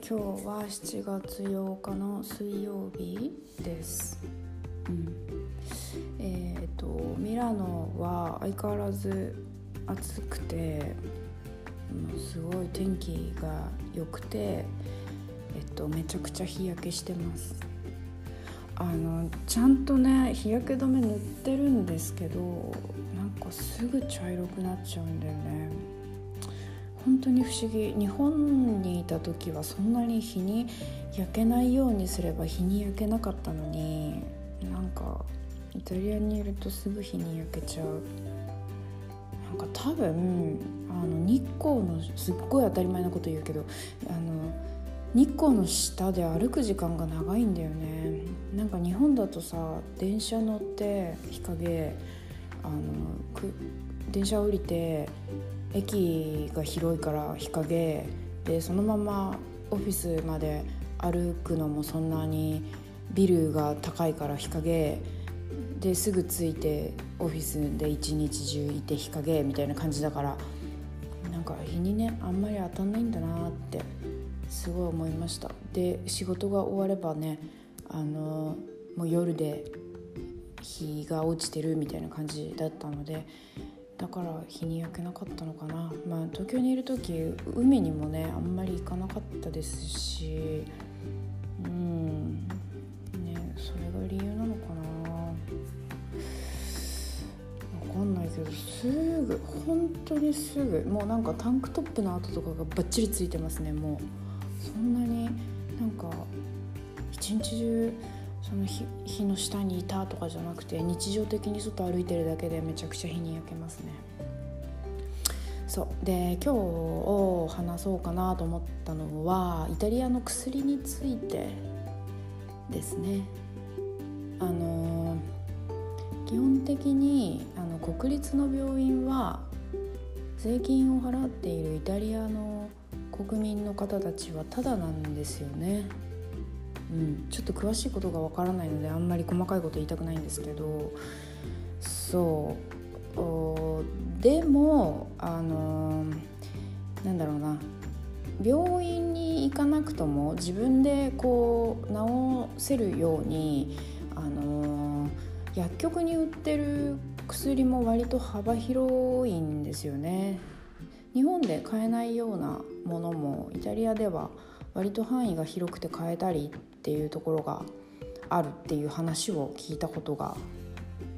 今日は7月8日の水曜日です。うん、えっ、とミラノは相変わらず暑くて、すごい天気が良くて、えっとめちゃくちゃ日焼けしてます。あのちゃんとね日焼け止め塗ってるんですけど、なんかすぐ茶色くなっちゃうんだよね。本当に不思議。日本にいた時はそんなに日に焼けないようにすれば日に焼けなかったのになんかイタリアにいるとすぐ日に焼けちゃう。なんか多分あの日光のすっごい当たり前なこと言うけどあの日光の下で歩く時間が長いんだよね。なんか日本だとさ電車乗って日陰あのく電車降りて駅が広いから日陰。でそのままオフィスまで歩くのもそんなにビルが高いから日陰。ですぐ着いてオフィスで一日中いて日陰みたいな感じだからなんか日にねあんまり当たんないんだなってすごい思いました。で仕事が終わればねあのもう夜で日が落ちてるみたいな感じだったのでだから日に焼けなかったのかな。まあ東京にいる時海にもねあんまり行かなかったですし。うん。ねそれが理由なのかな。分かんないけどすぐ本当にすぐ。もうなんかタンクトップの跡とかがバッチリついてますねもう。そんなになんか一日中その日の下にいたとかじゃなくて日常的に外歩いてるだけでめちゃくちゃ日に焼けますね。そう。で今日話そうかなと思ったのはイタリアの薬についてですね。あの基本的にあの国立の病院は税金を払っているイタリアの国民の方たちはタダなんですよね。うん、ちょっと詳しいことがわからないのであんまり細かいこと言いたくないんですけどそう。でもあのなんだろうな。病院に行かなくとも自分でこう治せるようにあの薬局に売ってる薬も割と幅広いんですよね。日本で買えないようなものもイタリアでは割と範囲が広くて買えたりっていうところがあるっていう話を聞いたことが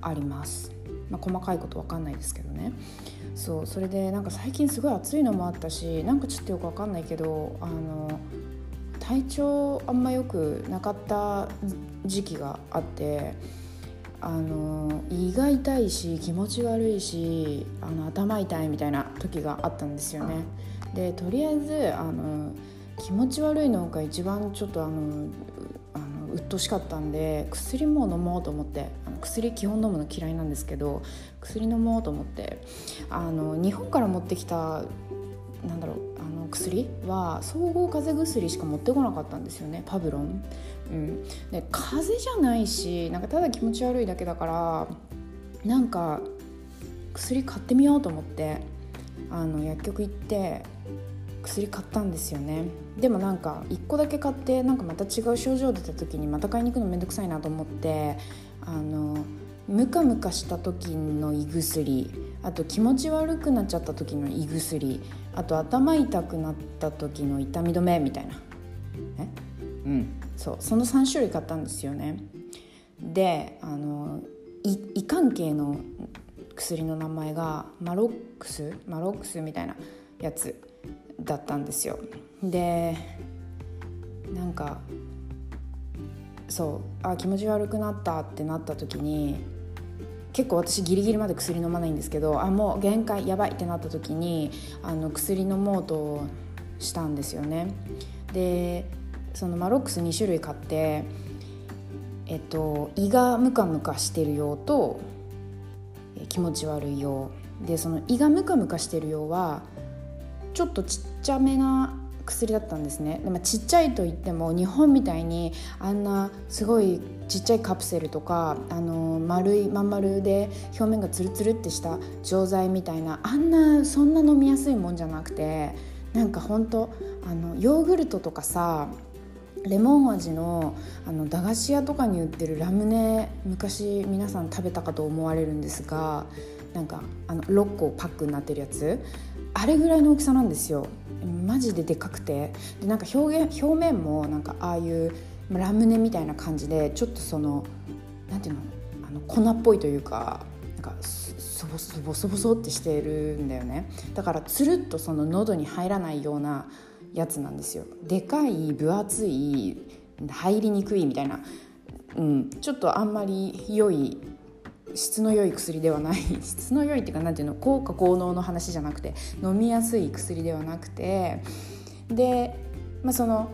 あります、まあ、細かいこと分かんないですけどね。そうそれでなんか最近すごい暑いのもあったしなんかちょっとよく分かんないけどあの体調あんま良くなかった時期があってあの胃が痛いし気持ち悪いしあの頭痛いみたいな時があったんですよね。でとりあえずあの気持ち悪いのが一番ちょっとあのあの鬱陶しかったんで薬も飲もうと思ってあの薬基本飲むの嫌いなんですけど薬飲もうと思ってあの日本から持ってきたなんだろうあの薬は総合風邪薬しか持ってこなかったんですよねパブロン。うん、で風邪じゃないしなんかただ気持ち悪いだけだからなんか薬買ってみようと思ってあの薬局行って薬買ったんですよねでもなんか1個だけ買ってなんかまた違う症状出た時にまた買いに行くのめんどくさいなと思ってあのムカムカした時の胃薬あと気持ち悪くなっちゃった時の胃薬あと頭痛くなった時の痛み止めみたいな。え？うん。そうその3種類買ったんですよね。であの胃胃関係の薬の名前がマロックス？マロックスみたいなやつだったんですよでなんかそうあ気持ち悪くなったってなった時に結構私ギリギリまで薬飲まないんですけどあもう限界やばいってなった時にあの薬飲もうとしたんですよね。でそのマロックス2種類買ってえっと胃がムカムカしてる用と気持ち悪い用。でその胃がムカムカしてる用はちょっとちっちゃめな薬だったんですね。でもちっちゃいといっても日本みたいにあんなすごいちっちゃいカプセルとかあの丸いまん丸で表面がツルツルってした錠剤みたいなあんなそんな飲みやすいもんじゃなくてなんかほんとあのヨーグルトとかさレモン味のあの駄菓子屋とかに売ってるラムネ昔皆さん食べたかと思われるんですがなんかあの6個パックになってるやつ。あれぐらいの大きさなんですよ。マジででかくて。でなんか表現表面もなんかああいうラムネみたいな感じでちょっとそのなんていうの？あの粉っぽいというかなんかそぼそぼそぼそってしてるんだよね。だからつるっとその喉に入らないようなやつなんですよ。でかい分厚い入りにくいみたいな、うん、ちょっとあんまり良い質の良い薬ではない。質の良いっていうか何ていうの？効果効能の話じゃなくて。飲みやすい薬ではなくて。で、まあ、その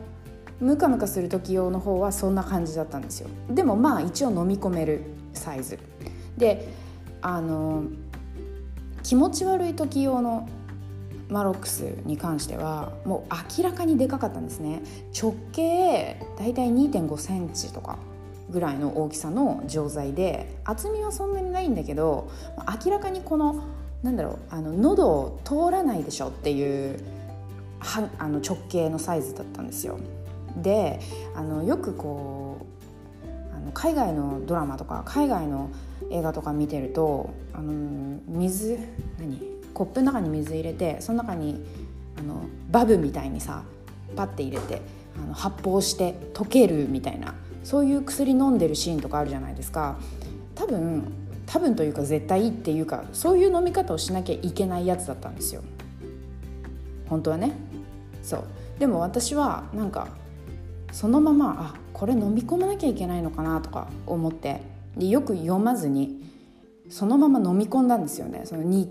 ムカムカする時用の方はそんな感じだったんですよ。でもまあ一応飲み込めるサイズ。であの気持ち悪い時用のマロックスに関してはもう明らかにでかかったんですね直径だいたい2 5センチとかぐらいの大きさの錠剤で厚みはそんなにないんだけど明らかにこのなんだろうあの喉を通らないでしょっていうはあの直径のサイズだったんですよ。であのよくこうあの海外のドラマとか海外の映画とか見てるとあの水何？コップの中に水入れてその中にあのバブみたいにさパッて入れてあの発泡して溶けるみたいなそういう薬飲んでるシーンとかあるじゃないですか。多分多分というか絶対っていうかそういう飲み方をしなきゃいけないやつだったんですよ。本当はね。そう。でも私はなんかそのままあこれ飲み込まなきゃいけないのかなとか思ってでよく読まずにそのまま飲み込んだんですよね。その直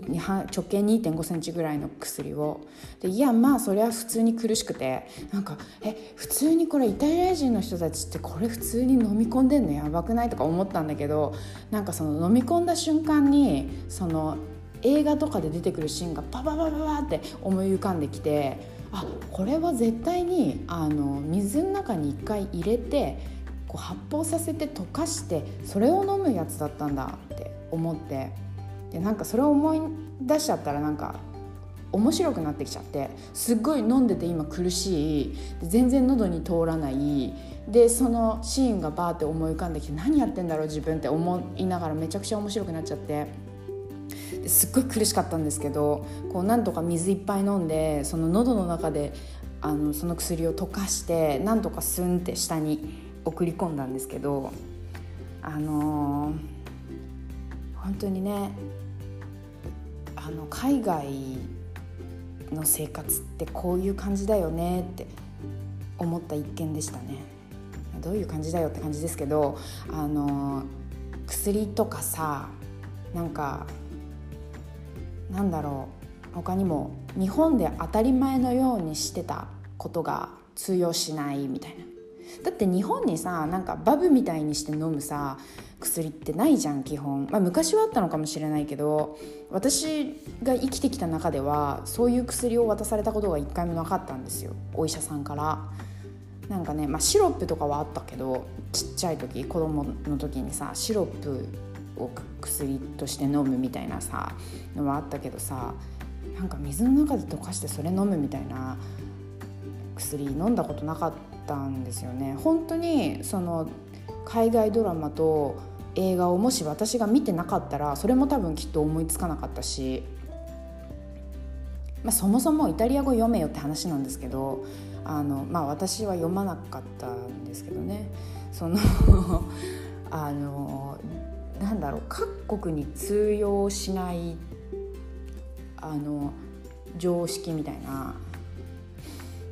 径2 5センチぐらいの薬を。でいやまあそれは普通に苦しくて。なんかえ普通にこれイタリア人の人たちってこれ普通に飲み込んでんの？やばくない？とか思ったんだけどなんかその飲み込んだ瞬間にその映画とかで出てくるシーンがパパパパパって思い浮かんできてあこれは絶対にあの水の中に一回入れてこう発泡させて溶かしてそれを飲むやつだったんだって思って。でなんかそれを思い出しちゃったらなんか面白くなってきちゃってすっごい飲んでて今苦しい。全然喉に通らない。でそのシーンがバーって思い浮かんできて何やってんだろう自分って思いながらめちゃくちゃ面白くなっちゃって。すっごい苦しかったんですけどこうなんとか水いっぱい飲んでその喉の中であのその薬を溶かしてなんとかスンって下に送り込んだんですけどあのー本当にねあの海外の生活ってこういう感じだよねって思った一件でしたね。どういう感じだよって感じですけどあの薬とかさなんかなんだろう他にも日本で当たり前のようにしてたことが通用しないみたいなだって日本にさなんかバブみたいにして飲むさ薬ってないじゃん基本、まあ、昔はあったのかもしれないけど私が生きてきた中ではそういう薬を渡されたことが一回もなかったんですよ。お医者さんから。なんかね、まあ、シロップとかはあったけどちっちゃい時子供の時にさシロップを薬として飲むみたいなさのはあったけどさなんか水の中で溶かしてそれ飲むみたいな薬飲んだことなかったんですよね。本当にその海外ドラマと映画をもし私が見てなかったらそれも多分きっと思いつかなかったし、まあ、そもそもイタリア語読めよって話なんですけどあの、まあ、私は読まなかったんですけどねその あのなんだろう各国に通用しないあの常識みたいな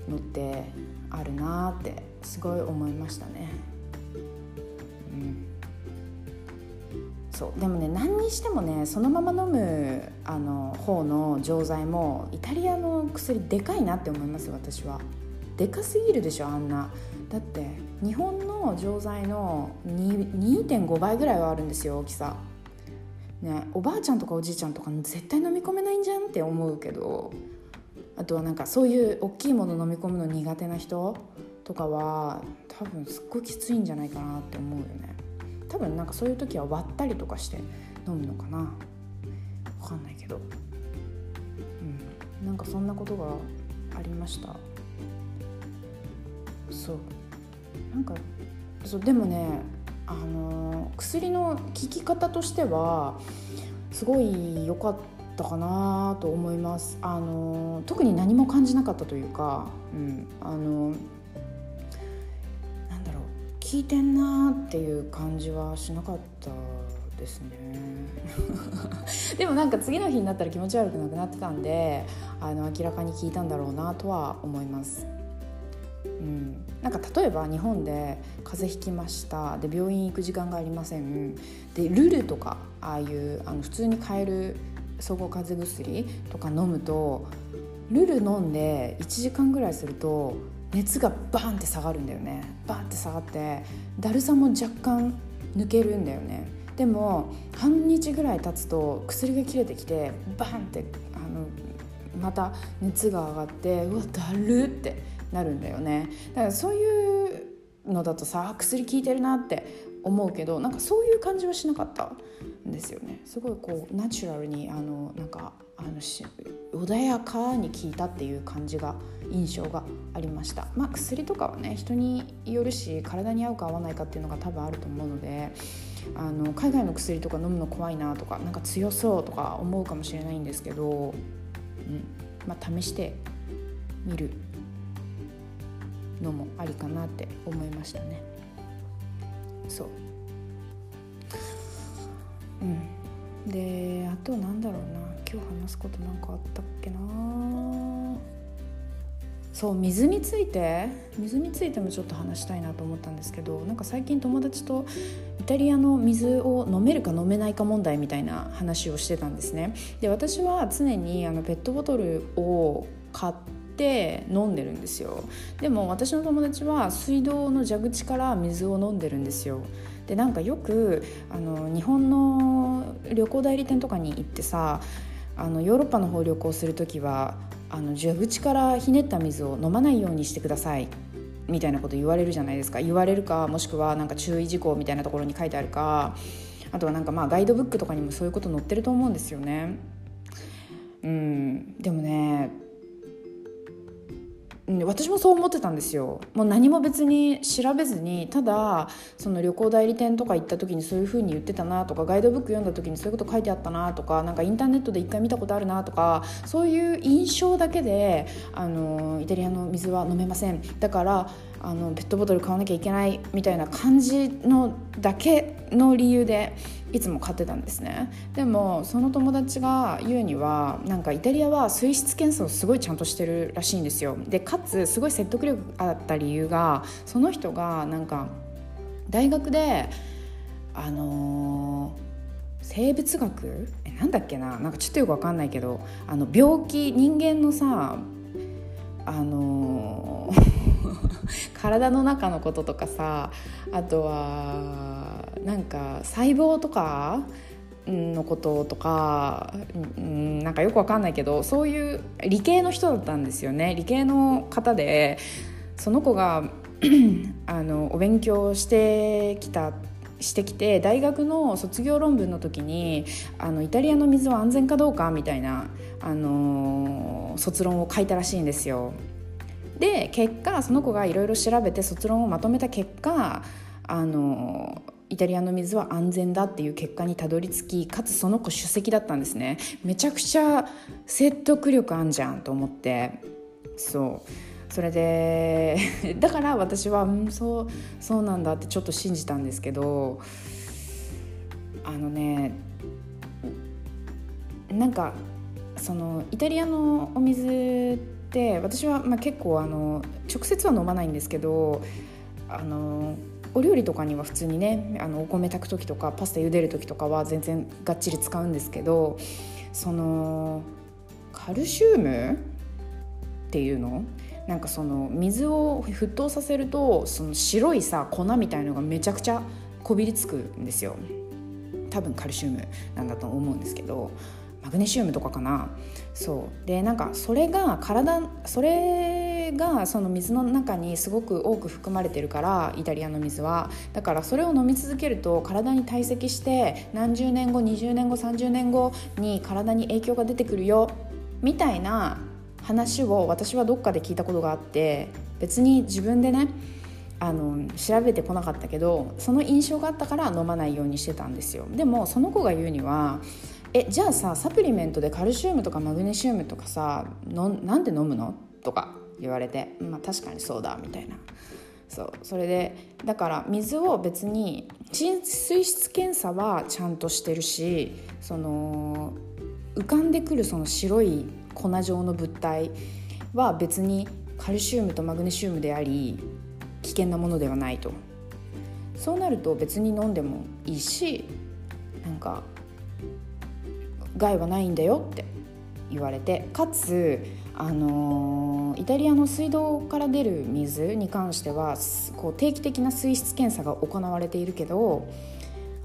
のってあるなってすごい思いましたね。そう。でもね何にしてもねそのまま飲むあの方の錠剤もイタリアの薬でかいなって思います私は。でかすぎるでしょあんな。だって日本の錠剤の2.5倍ぐらいはあるんですよ大きさ。ねおばあちゃんとかおじいちゃんとか絶対飲み込めないんじゃんって思うけど。あとはなんかそういう大きいもの飲み込むの苦手な人とかは多分すっごいきついんじゃないかなって思うよね。多分なんかそういう時は割ったりとかして飲むのかな。分かんないけど。うん。なんかそんなことがありました。そう。なんかそうでもねあの薬の効き方としてはすごい良かったかなと思います。あの特に何も感じなかったというか、うん、あの効いてんなっていう感じはしなかったですね。でもなんか次の日になったら気持ち悪くなくなってたんであの明らかに効いたんだろうなとは思います。うん、なんか例えば日本で風邪ひきました。で病院行く時間がありません。でルルとかああいうあの普通に買える総合風邪薬とか飲むとルル飲んで1時間ぐらいすると熱がバーンって下がるんだよね。バーンって下がってだるさも若干抜けるんだよね。でも半日ぐらい経つと薬が切れてきてバーンってあのまた熱が上がってうわだるってなるんだよね。だからそういうのだとさ薬効いてるなって思うけどなんかそういう感じはしなかったんですよね。すごいこうナチュラルにあのなんかあのし穏やかに効いたっていう感じが印象が。ありました。まあ薬とかはね人によるし体に合うか合わないかっていうのが多分あると思うのであの海外の薬とか飲むの怖いなとかなんか強そうとか思うかもしれないんですけど、うん。まあ、試してみるのもありかなって思いましたね。そう。うん。であとなんだろうな。今日話すことなんかあったっけな。そう水について水についてもちょっと話したいなと思ったんですけどなんか最近友達とイタリアの水を飲めるか飲めないか問題みたいな話をしてたんですね。で私は常にあのペットボトルを買って飲んでるんですよ。でも私の友達は水道の蛇口から水を飲んでるんですよ。でなんかよくあの日本の旅行代理店とかに行ってさあのヨーロッパの方旅行する時はあの蛇口からひねった水を飲まないようにしてください。みたいなこと言われるじゃないですか。言われるかもしくはなんか注意事項みたいなところに書いてあるか。あとはなんかまあガイドブックとかにもそういうこと載ってると思うんですよね。うん、でもね私もそう思ってたんですよ。もう何も別に調べずにただその旅行代理店とか行った時にそういう風に言ってたなとかガイドブック読んだ時にそういうこと書いてあったなとかなんかインターネットで一回見たことあるなとかそういう印象だけであのイタリアの水は飲めません。だからあのペットボトル買わなきゃいけないみたいな感じのだけの理由でいつも買ってたんですね。でもその友達が言うにはなんかイタリアは水質検査をすごいちゃんとしてるらしいんですよ。でかつすごい説得力あった理由がその人がなんか大学であのー生物学？えなんだっけな？なんかちょっとよく分かんないけどあの病気人間のさあのー 体の中のこととかさあとはなんか細胞とかのこととか、うん、なんかよくわかんないけどそういう理系の人だったんですよね理系の方でその子が あのお勉強してきたしてきて大学の卒業論文の時にあのイタリアの水は安全かどうかみたいな、あの卒論を書いたらしいんですよ。で結果その子がいろいろ調べて卒論をまとめた結果あのイタリアの水は安全だっていう結果にたどり着きかつその子首席だったんですね。めちゃくちゃ説得力あんじゃんと思って。そう。それで だから私は、うん、そうそうなんだってちょっと信じたんですけどあのねなんかそのイタリアのお水ってで私はまあ結構あの直接は飲まないんですけどあのお料理とかには普通にねあのお米炊く時とかパスタ茹でる時とかは全然がっちり使うんですけどそのカルシウムっていうの？なんかその水を沸騰させるとその白いさ粉みたいのがめちゃくちゃこびりつくんですよ。多分カルシウムなんだと思うんですけどマグネシウムとかかな。そう。でなんかそれが体それがその水の中にすごく多く含まれてるからイタリアの水は。だからそれを飲み続けると体に堆積して何十年後20年後30年後に体に影響が出てくるよみたいな話を私はどっかで聞いたことがあって別に自分でねあの調べてこなかったけどその印象があったから飲まないようにしてたんですよ。でもその子が言うにはえじゃあさサプリメントでカルシウムとかマグネシウムとかさのなんで飲むの？とか言われてまあ確かにそうだみたいな。そう。それでだから水を別に水質検査はちゃんとしてるしその浮かんでくるその白い粉状の物体は別にカルシウムとマグネシウムであり危険なものではないと。そうなると別に飲んでもいいしなんか害はないんだよって言われてかつあのイタリアの水道から出る水に関してはこう定期的な水質検査が行われているけど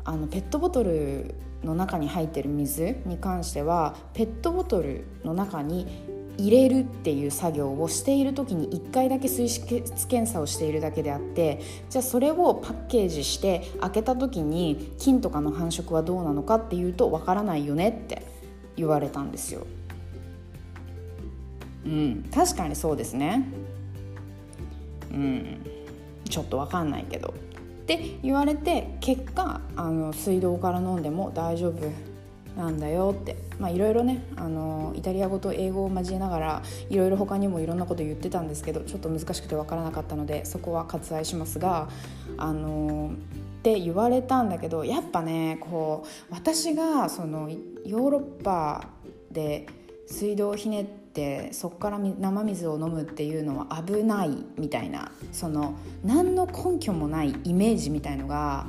あのペットボトルの中に入ってる水に関してはペットボトルの中に入れるっていう作業をしている時に1回だけ水質検査をしているだけであってじゃあそれをパッケージして開けた時に菌とかの繁殖はどうなのかっていうとわからないよねって言われたんですよ。うん、確かにそうですね。うん、ちょっとわかんないけど。って言われて結果あの水道から飲んでも大丈夫なんだよって。まあいろいろねあのイタリア語と英語を交えながらいろいろ他にもいろんなこと言ってたんですけどちょっと難しくて分からなかったのでそこは割愛しますがあのって言われたんだけどやっぱねこう私がそのヨーロッパで水道をひねってそこから生水を飲むっていうのは危ないみたいなその何の根拠もないイメージみたいのが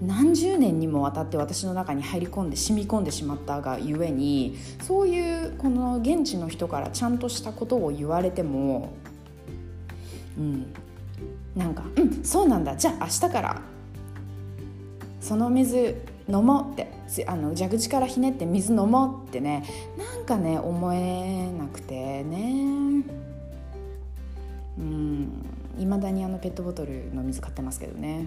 何十年にもわたって私の中に入り込んで染み込んでしまったがゆえにそういうこの現地の人からちゃんとしたことを言われてもうんなんか「うんそうなんだ。じゃあ明日からその水飲もうってあの蛇口からひねって水飲もうってねなんかね思えなくてね。うんいまだにあのペットボトルの水買ってますけどね、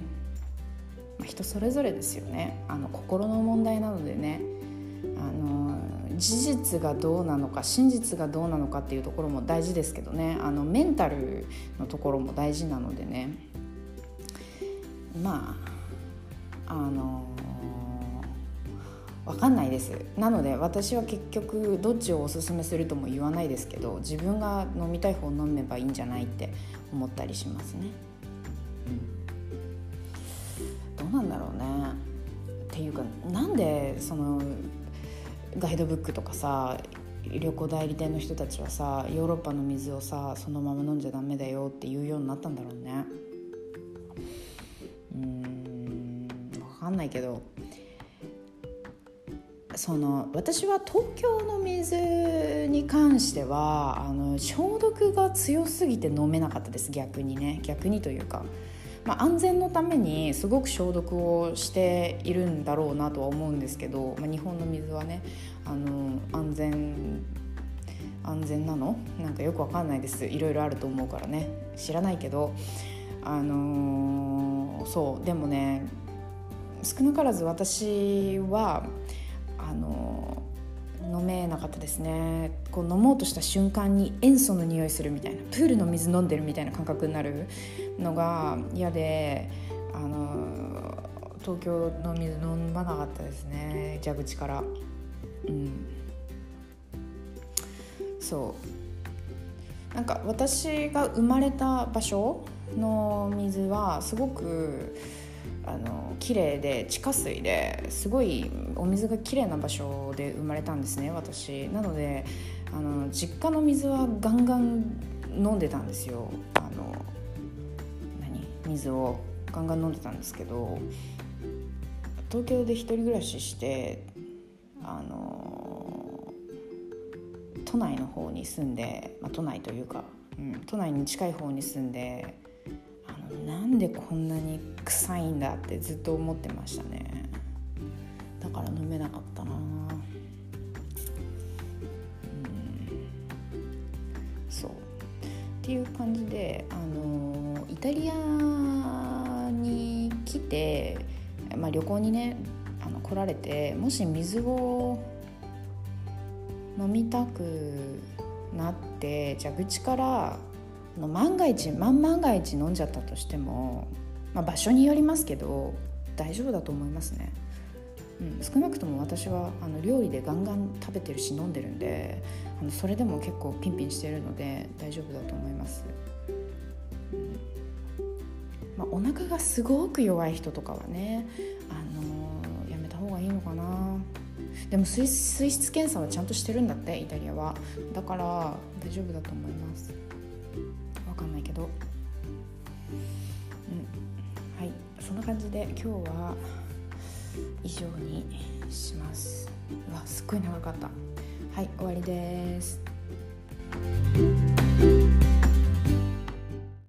人それぞれですよね。あの心の問題なのでね。あの事実がどうなのか真実がどうなのかっていうところも大事ですけどね。あのメンタルのところも大事なのでね。まああの分かんないです。なので私は結局どっちをおすすめするとも言わないですけど自分が飲みたい方を飲めばいいんじゃないって思ったりしますね、どうなんだろうね。っていうかなんでそのガイドブックとかさ旅行代理店の人たちはさヨーロッパの水をさそのまま飲んじゃダメだよっていうようになったんだろうね。うん分かんないけど。その私は東京の水に関してはあの消毒が強すぎて飲めなかったです逆にね。逆にというか、まあ、安全のためにすごく消毒をしているんだろうなとは思うんですけど、まあ、日本の水はねあの安全安全なの？なんかよくわかんないです。いろいろあると思うからね。知らないけどあのー、そう。でもね少なからず私はあの飲めなかったですね。こう飲もうとした瞬間に塩素の匂いするみたいなプールの水飲んでるみたいな感覚になる。のが嫌であの東京の水飲まなかったですね蛇口から。うん。そう。なんか私が生まれた場所の水はすごくあの綺麗で地下水ですごいお水が綺麗な場所で生まれたんですね私。なのであの実家の水はガンガン飲んでたんですよ水をガンガン飲んでたんですけど東京で一人暮らししてあの都内の方に住んで、まあ、都内というか、うん、都内に近い方に住んであのなんでこんなに臭いんだってずっと思ってましたね。だから飲めなかったな。うん。そう。っていう感じであのイタリアに来て、まあ、旅行にねあの来られてもし水を飲みたくなって蛇口からの万が一万万が一飲んじゃったとしても、まあ、場所によりますけど大丈夫だと思いますね。うん、少なくとも私はあの料理でガンガン食べてるし飲んでるんであのそれでも結構ピンピンしてるので大丈夫だと思います。まあ、お腹がすごく弱い人とかはね、あのー、やめた方がいいのかな。でも水水質検査はちゃんとしてるんだってイタリアは。だから大丈夫だと思います。わかんないけど。うん。はい。そんな感じで今日は以上にします。うわすっごい長かった。はい終わりです。